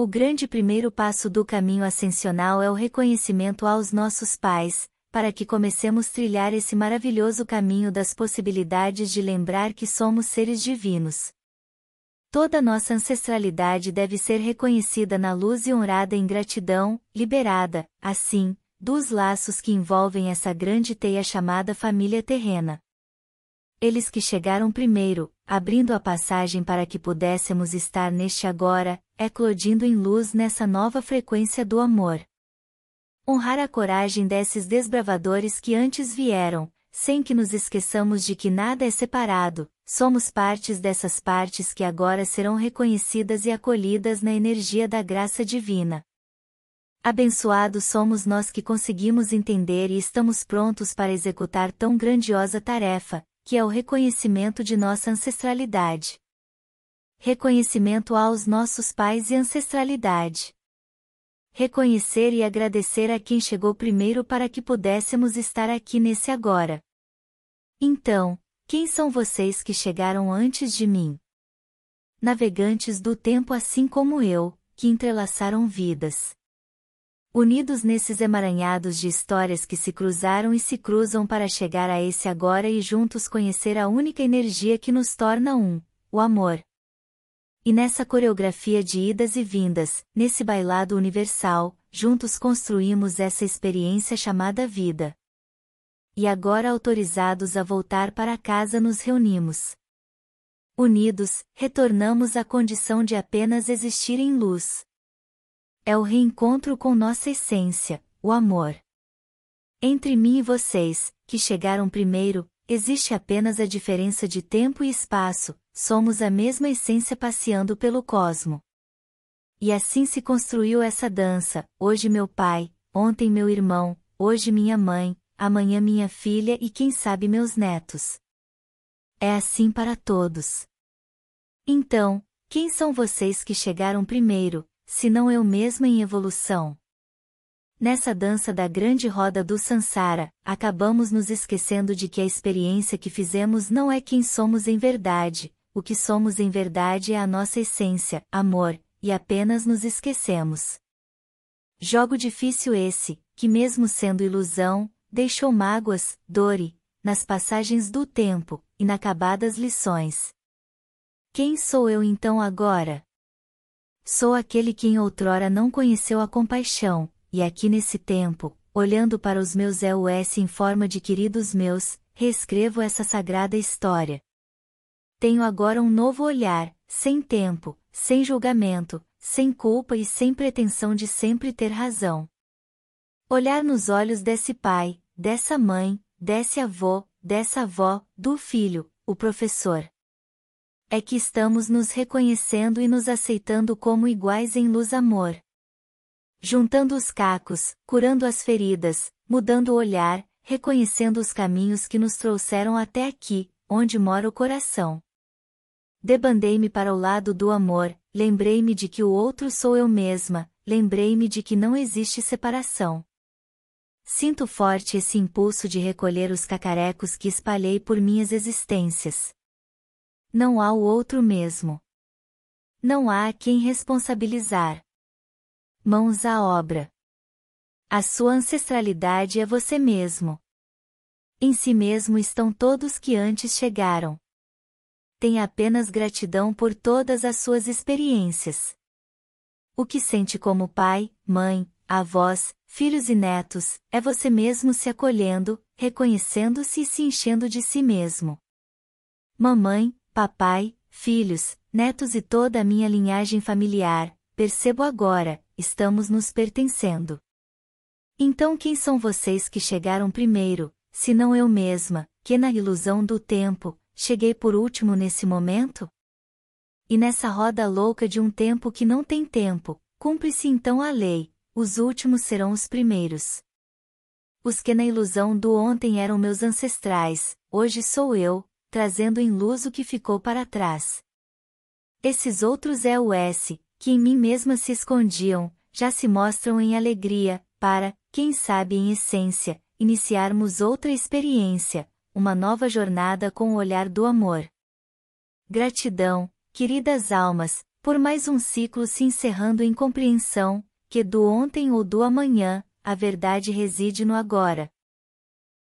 O grande primeiro passo do caminho ascensional é o reconhecimento aos nossos pais, para que comecemos trilhar esse maravilhoso caminho das possibilidades de lembrar que somos seres divinos. Toda nossa ancestralidade deve ser reconhecida na luz e honrada em gratidão, liberada, assim, dos laços que envolvem essa grande teia chamada família terrena. Eles que chegaram primeiro, abrindo a passagem para que pudéssemos estar neste agora, eclodindo em luz nessa nova frequência do amor. Honrar a coragem desses desbravadores que antes vieram, sem que nos esqueçamos de que nada é separado, somos partes dessas partes que agora serão reconhecidas e acolhidas na energia da graça divina. Abençoados somos nós que conseguimos entender e estamos prontos para executar tão grandiosa tarefa, que é o reconhecimento de nossa ancestralidade. Reconhecimento aos nossos pais e ancestralidade reconhecer e agradecer a quem chegou primeiro para que pudéssemos estar aqui nesse agora. Então, quem são vocês que chegaram antes de mim? Navegantes do tempo assim como eu, que entrelaçaram vidas. Unidos nesses emaranhados de histórias que se cruzaram e se cruzam para chegar a esse agora e juntos conhecer a única energia que nos torna um, o amor. E nessa coreografia de idas e vindas, nesse bailado universal, juntos construímos essa experiência chamada vida. E agora autorizados a voltar para casa nos reunimos. Unidos, retornamos à condição de apenas existir em luz. É o reencontro com nossa essência, o amor. Entre mim e vocês, que chegaram primeiro, existe apenas a diferença de tempo e espaço, somos a mesma essência passeando pelo cosmo. E assim se construiu essa dança, hoje meu pai, ontem meu irmão, hoje minha mãe, amanhã minha filha e quem sabe meus netos. É assim para todos. Então, quem são vocês que chegaram primeiro, se não eu mesma em evolução? Nessa dança da grande roda do Sansara, acabamos nos esquecendo de que a experiência que fizemos não é quem somos em verdade, o que somos em verdade é a nossa essência, amor, e apenas nos esquecemos. Jogo difícil esse, que mesmo sendo ilusão, deixou mágoas, dore, nas passagens do tempo, inacabadas lições. Quem sou eu então agora? Sou aquele que em outrora não conheceu a compaixão, e aqui nesse tempo, olhando para os meus EUS em forma de queridos meus, reescrevo essa sagrada história. Tenho agora um novo olhar, sem tempo, sem julgamento, sem culpa e sem pretensão de sempre ter razão. Olhar nos olhos desse pai, dessa mãe, desse avô, dessa avó, do filho, o professor. É que estamos nos reconhecendo e nos aceitando como iguais em luz amor. Juntando os cacos, curando as feridas, mudando o olhar, reconhecendo os caminhos que nos trouxeram até aqui, onde mora o coração. Debandei-me para o lado do amor, lembrei-me de que o outro sou eu mesma, lembrei-me de que não existe separação. Sinto forte esse impulso de recolher os cacarecos que espalhei por minhas existências. Não há o outro mesmo. Não há quem responsabilizar. Mãos à obra. A sua ancestralidade é você mesmo. Em si mesmo estão todos que antes chegaram tem apenas gratidão por todas as suas experiências. O que sente como pai, mãe, avós, filhos e netos, é você mesmo se acolhendo, reconhecendo-se e se enchendo de si mesmo. Mamãe, papai, filhos, netos e toda a minha linhagem familiar, percebo agora, estamos nos pertencendo. Então quem são vocês que chegaram primeiro, se não eu mesma, que na ilusão do tempo, cheguei por último nesse momento? E nessa roda louca de um tempo que não tem tempo, cumpre-se então a lei, os últimos serão os primeiros. Os que na ilusão do ontem eram meus ancestrais, hoje sou eu, trazendo em luz o que ficou para trás. Esses outros é o S, que em mim mesma se escondiam, já se mostram em alegria, para, quem sabe em essência, iniciarmos outra experiência, uma nova jornada com o olhar do amor. Gratidão, queridas almas, Por mais um ciclo se encerrando em compreensão, que do ontem ou do amanhã, a verdade reside no agora.